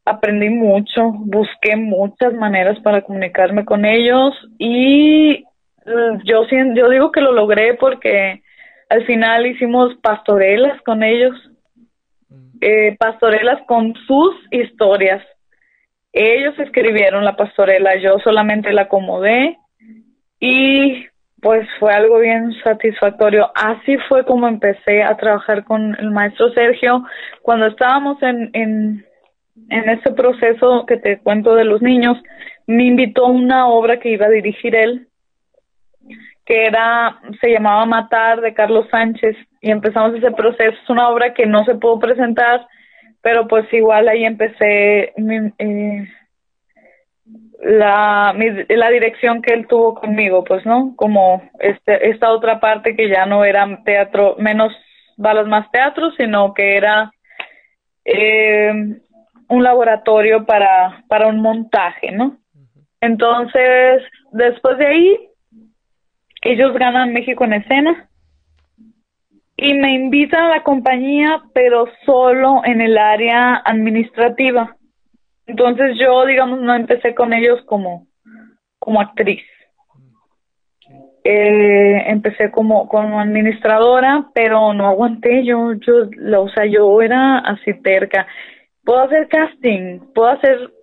Aprendí mucho, busqué muchas maneras para comunicarme con ellos y mm, yo, yo digo que lo logré porque al final hicimos pastorelas con ellos, mm. eh, pastorelas con sus historias. Ellos escribieron la pastorela, yo solamente la acomodé y pues fue algo bien satisfactorio. Así fue como empecé a trabajar con el maestro Sergio cuando estábamos en, en, ese proceso que te cuento de los niños. Me invitó una obra que iba a dirigir él, que era, se llamaba Matar de Carlos Sánchez y empezamos ese proceso. Es una obra que no se pudo presentar, pero pues igual ahí empecé eh, la, la dirección que él tuvo conmigo, pues, ¿no? Como este, esta otra parte que ya no era teatro, menos balas más teatro, sino que era eh, un laboratorio para, para un montaje, ¿no? Entonces, después de ahí, ellos ganan México en escena y me invitan a la compañía, pero solo en el área administrativa. Entonces yo, digamos, no empecé con ellos como, como actriz. Eh, empecé como, como administradora, pero no aguanté, yo, yo, o sea, yo era así terca. Puedo hacer casting, puedo hacer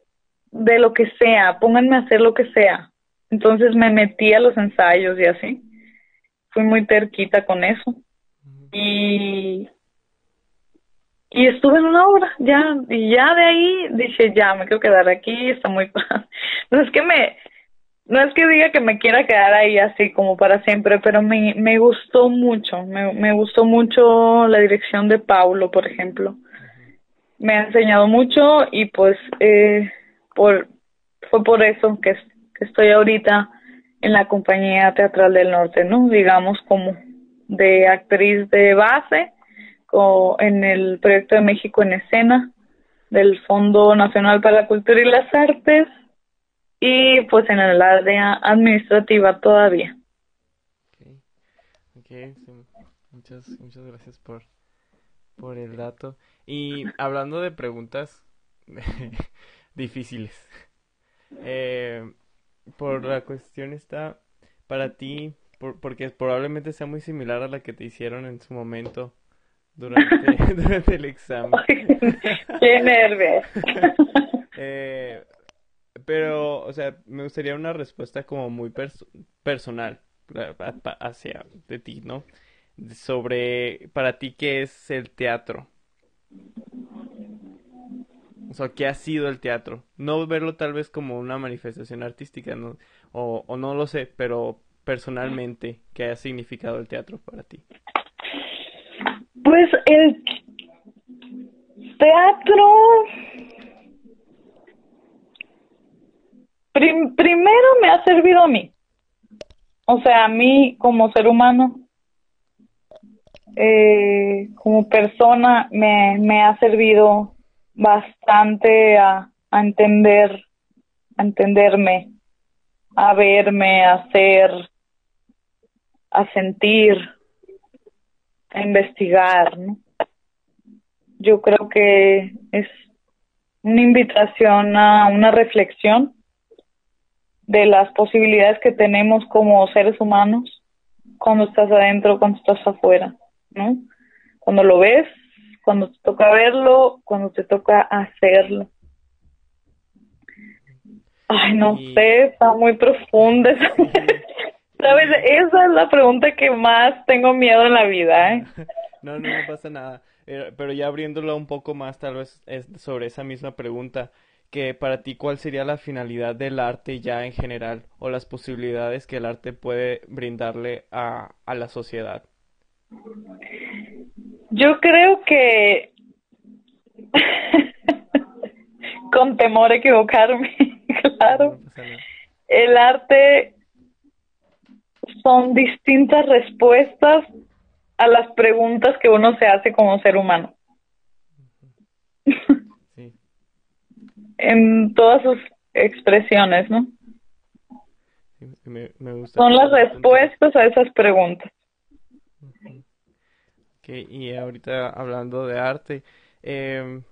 de lo que sea, pónganme a hacer lo que sea. Entonces me metí a los ensayos y así. Fui muy terquita con eso. Y y estuve en una obra, ya, y ya de ahí dije, ya, me quiero quedar aquí, está muy No es que me, no es que diga que me quiera quedar ahí así como para siempre, pero me, me gustó mucho, me, me gustó mucho la dirección de Paulo, por ejemplo. Me ha enseñado mucho y pues eh, por, fue por eso que, que estoy ahorita en la compañía teatral del norte, ¿no? Digamos como de actriz de base en el proyecto de México en Escena del Fondo Nacional para la Cultura y las Artes y pues en el área administrativa todavía. Okay. Muchas, muchas gracias por, por el dato. Y hablando de preguntas difíciles, eh, por la cuestión está para ti, porque probablemente sea muy similar a la que te hicieron en su momento durante, durante el examen. Qué nervios. Eh, pero, o sea, me gustaría una respuesta como muy personal hacia de ti, ¿no? Sobre, para ti, ¿qué es el teatro? O sea, ¿qué ha sido el teatro? No verlo tal vez como una manifestación artística, ¿no? O, o no lo sé, pero personalmente, ¿qué ha significado el teatro para ti? Pues el teatro primero me ha servido a mí, o sea, a mí como ser humano, eh, como persona, me, me ha servido bastante a, a entender, a entenderme, a verme, a ser, a sentir a investigar. ¿no? Yo creo que es una invitación a una reflexión de las posibilidades que tenemos como seres humanos cuando estás adentro, cuando estás afuera, ¿no? Cuando lo ves, cuando te toca verlo, cuando te toca hacerlo. Ay, no sé, está muy profunda. Sabes, esa es la pregunta que más tengo miedo en la vida, ¿eh? no, no, no pasa nada. Eh, pero ya abriéndolo un poco más, tal vez es sobre esa misma pregunta, que para ti, ¿cuál sería la finalidad del arte ya en general o las posibilidades que el arte puede brindarle a, a la sociedad? Yo creo que con temor a equivocarme, claro. el arte son distintas respuestas a las preguntas que uno se hace como ser humano. en todas sus expresiones, ¿no? son las respuestas a esas preguntas. y ahorita hablando de arte, eh,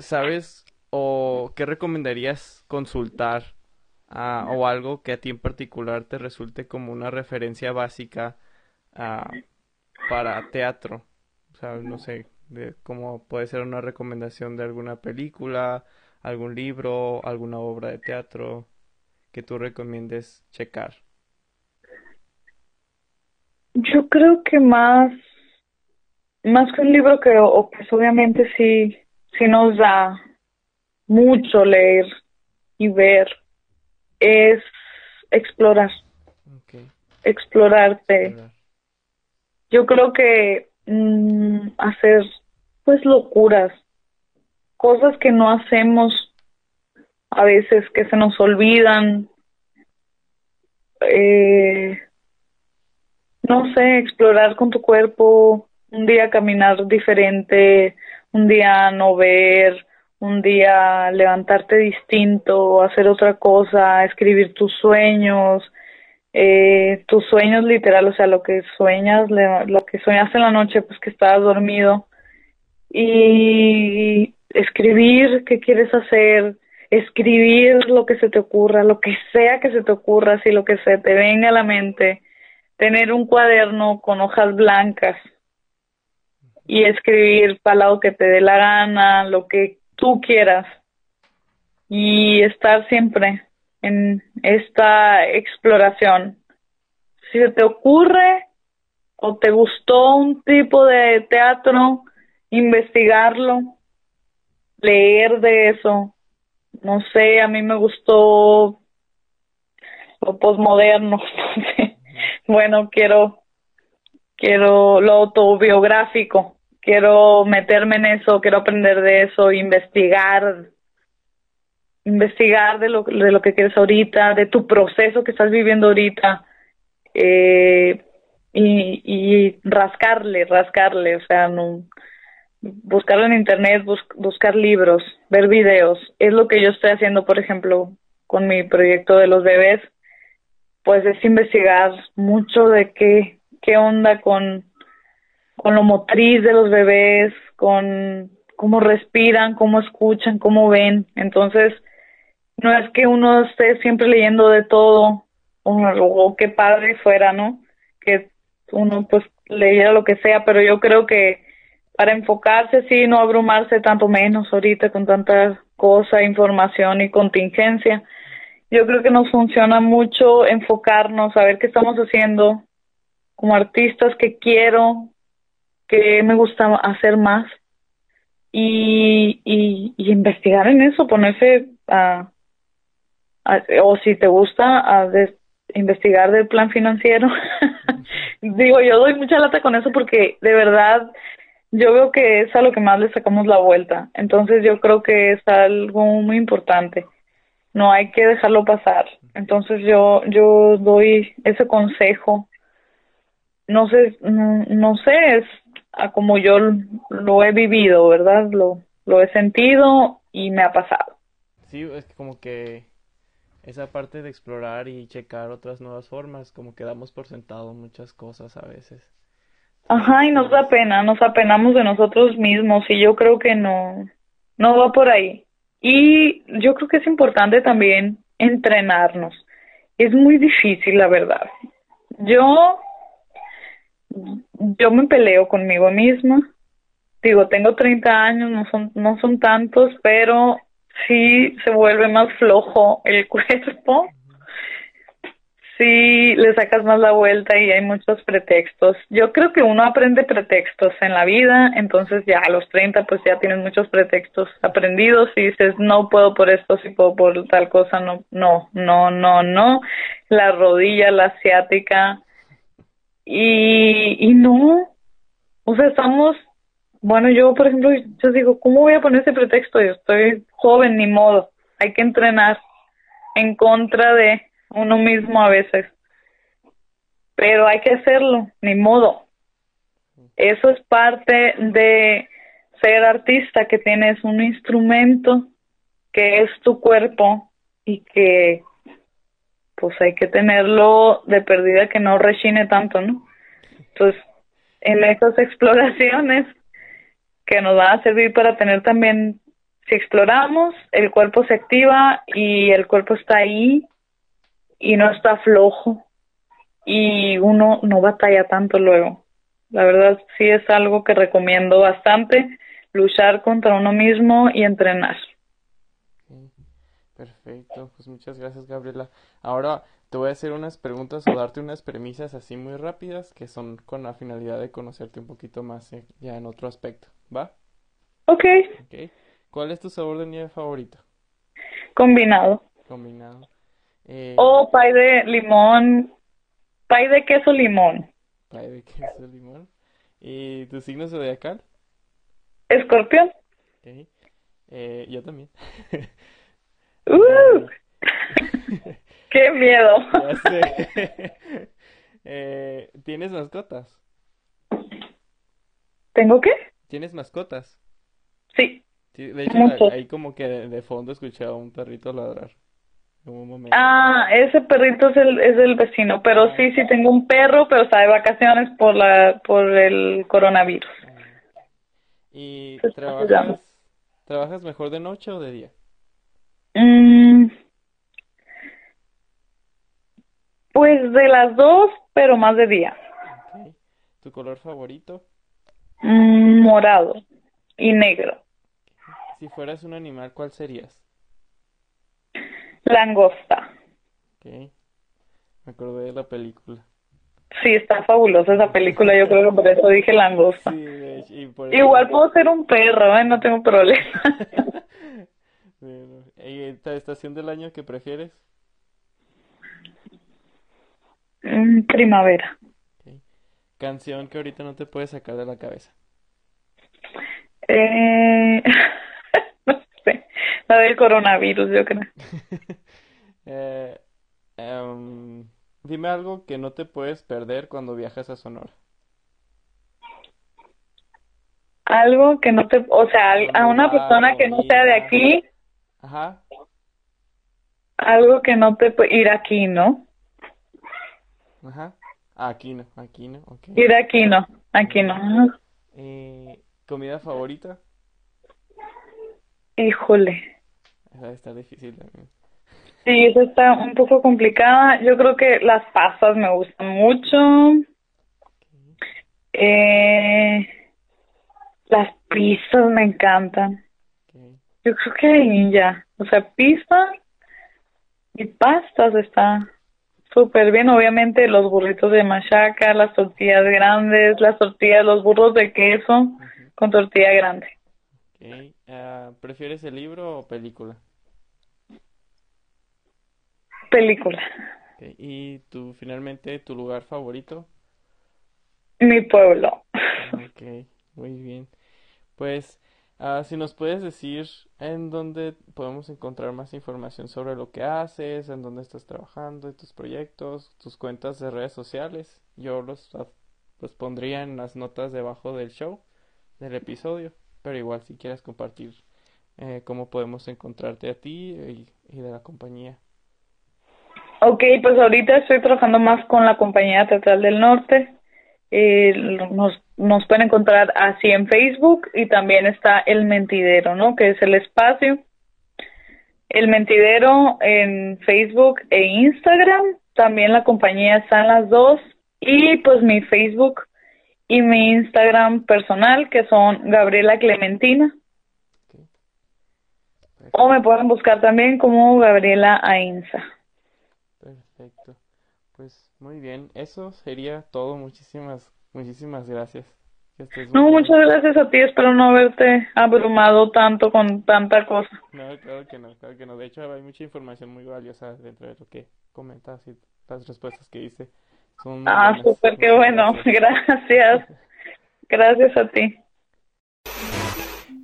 ¿sabes o qué recomendarías consultar o algo que a ti en particular te resulte como una referencia básica para teatro? O sea, no sé, de cómo puede ser una recomendación de alguna película, algún libro, alguna obra de teatro que tú recomiendes checar. Yo creo que más más que un libro que pues obviamente sí sí nos da mucho leer y ver es explorar. Explorarte. Yo creo que mm, hacer pues locuras, cosas que no hacemos a veces que se nos olvidan. Eh, no sé, explorar con tu cuerpo, un día caminar diferente, un día no ver, un día levantarte distinto, hacer otra cosa, escribir tus sueños, eh, tus sueños literal, o sea, lo que sueñas, lo que sueñas en la noche, pues que estabas dormido, y escribir qué quieres hacer, escribir lo que se te ocurra, lo que sea que se te ocurra, si lo que se te venga a la mente, tener un cuaderno con hojas blancas y escribir para lo que te dé la gana, lo que tú quieras y estar siempre en esta exploración. Si se te ocurre o te gustó un tipo de teatro, investigarlo, leer de eso. No sé, a mí me gustó lo posmoderno. bueno, quiero quiero lo autobiográfico quiero meterme en eso, quiero aprender de eso, investigar, investigar de lo, de lo que quieres ahorita, de tu proceso que estás viviendo ahorita, eh, y, rascarle, rascarle, o sea, no, buscarlo en internet, buscar libros, ver videos, es lo que yo estoy haciendo, por ejemplo, con mi proyecto de los bebés, pues es investigar mucho de qué, qué onda con con lo motriz de los bebés, con cómo respiran, cómo escuchan, cómo ven. Entonces, no es que uno esté siempre leyendo de todo, o, qué padre fuera, ¿no? Que uno pues leyera lo que sea, pero yo creo que para enfocarse, sí, no abrumarse tanto menos ahorita con tanta cosa, información y contingencia. Yo creo que nos funciona mucho enfocarnos, a ver qué estamos haciendo como artistas, qué quiero, que me gusta hacer más y, y, investigar en eso, ponerse a, o si te gusta, a investigar del plan financiero. Digo, yo doy mucha lata con eso porque de verdad yo veo que es a lo que más le sacamos la vuelta. Entonces yo creo que es algo muy importante. No hay que dejarlo pasar. Entonces yo yo doy ese consejo. No sé, no, no sé, es a como yo lo he vivido, ¿verdad? Lo, lo he sentido y me ha pasado. Sí, es como que esa parte de explorar y checar otras nuevas formas, como que damos por sentado muchas cosas a veces. Ajá, y nos da pena, nos apenamos de nosotros mismos y yo creo que no, no va por ahí. Y yo creo que es importante también entrenarnos. Es muy difícil, la verdad. Yo yo me peleo conmigo misma. Digo, tengo 30 años, no son, no son tantos, pero sí se vuelve más flojo el cuerpo. sí le sacas más la vuelta y hay muchos pretextos. Yo creo que uno aprende pretextos en la vida, entonces ya a los 30 pues ya tienes muchos pretextos aprendidos y dices, no puedo por esto, si puedo por tal cosa, no, no, no, no, no. La rodilla, la asiática. Y, y no, o sea, estamos, bueno, yo por ejemplo, yo digo, ¿cómo voy a poner ese pretexto? Yo estoy joven, ni modo, hay que entrenar en contra de uno mismo a veces. Pero hay que hacerlo, ni modo. Eso es parte de ser artista, que tienes un instrumento que es tu cuerpo y que pues hay que tenerlo de perdida que no rechine tanto, ¿no? Entonces, en esas exploraciones que nos van a servir para tener también, si exploramos, el cuerpo se activa y el cuerpo está ahí y no está flojo y uno no batalla tanto luego. La verdad sí es algo que recomiendo bastante, luchar contra uno mismo y entrenar. Perfecto, pues muchas gracias Gabriela. Ahora te voy a hacer unas preguntas o darte unas premisas así muy rápidas que son con la finalidad de conocerte un poquito más eh, ya en otro aspecto, ¿va? Ok. okay. ¿Cuál es tu sabor de nieve favorito? Combinado. Combinado. Eh, o pay de limón, pay de queso limón. Pay de queso limón. ¿Y tu signo zodiacal? Escorpión. Okay. Eh, yo también. ¡Uh! ¡Qué miedo! Ya sé. eh, ¿Tienes mascotas? ¿Tengo qué? ¿Tienes mascotas? Sí. sí de hecho, ahí como que de, fondo escuchaba un perrito ladrar. Un momento. Ah, ese perrito es el, es el vecino, pero ah. sí, sí tengo un perro, pero está de vacaciones por la por el coronavirus. Ah. ¿Y trabajas, trabajas mejor de noche o de día? Mm, pues de las dos, pero más de día. ¿Tu color favorito? Mm, morado y negro. Si fueras un animal, ¿cuál serías? Langosta. Okay. Me acordé de la película. Sí, está fabulosa esa película, yo creo que por eso dije langosta. Igual puedo ser un perro, ¿eh? no tengo problema. ¿Y esta estación del año que prefieres? Mm, primavera. Canción que ahorita no te puedes sacar de la cabeza. Eh... no sé. La del coronavirus, yo creo. eh, um, dime algo que no te puedes perder cuando viajas a Sonora. Algo que no te, o sea, a una persona que no sea de aquí. Ajá. Algo que no te puede ir aquí, ¿no? Ajá. Ah, aquí no, aquí no, okay. Ir aquí no, aquí no. Eh, ¿Comida favorita? Híjole. Esa está difícil también. Sí, esa está un poco complicada. Yo creo que las pasas me gustan mucho. Eh, las pizzas me encantan. Yo creo que ya. O sea, pizza y pastas está súper bien. Obviamente los burritos de machaca, las tortillas grandes, las tortillas, los burros de queso con tortilla grande. Okay. Uh, ¿Prefieres el libro o película? Película. Okay. ¿Y tú, finalmente, tu lugar favorito? Mi pueblo. Ok, muy bien. Pues Uh, si nos puedes decir en dónde podemos encontrar más información sobre lo que haces, en dónde estás trabajando, tus proyectos, tus cuentas de redes sociales, yo los, los pondría en las notas debajo del show, del episodio, pero igual si quieres compartir eh, cómo podemos encontrarte a ti y, y de la compañía. Ok, pues ahorita estoy trabajando más con la compañía Teatral del Norte. Eh, nos nos pueden encontrar así en Facebook y también está El Mentidero, ¿no? Que es el espacio. El Mentidero en Facebook e Instagram. También la compañía está en las dos. Y pues mi Facebook y mi Instagram personal, que son Gabriela Clementina. O me pueden buscar también como Gabriela Ainsa. Perfecto. Pues muy bien, eso sería todo. Muchísimas, muchísimas gracias. No, muchas gracias a ti. Espero no haberte abrumado tanto con tanta cosa. No, claro que no, claro que no. De hecho, hay mucha información muy valiosa dentro de lo que comentas y las respuestas que hice. Son ah, súper, qué bueno. Gracias. Gracias a ti.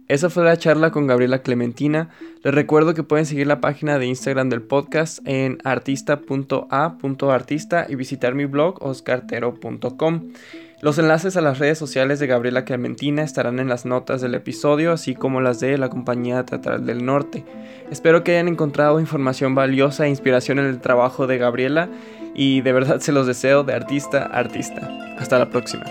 Esa fue la charla con Gabriela Clementina. Les recuerdo que pueden seguir la página de Instagram del podcast en artista.a.artista y visitar mi blog oscartero.com. Los enlaces a las redes sociales de Gabriela Clementina estarán en las notas del episodio, así como las de la Compañía Teatral del Norte. Espero que hayan encontrado información valiosa e inspiración en el trabajo de Gabriela y de verdad se los deseo de artista a artista. Hasta la próxima.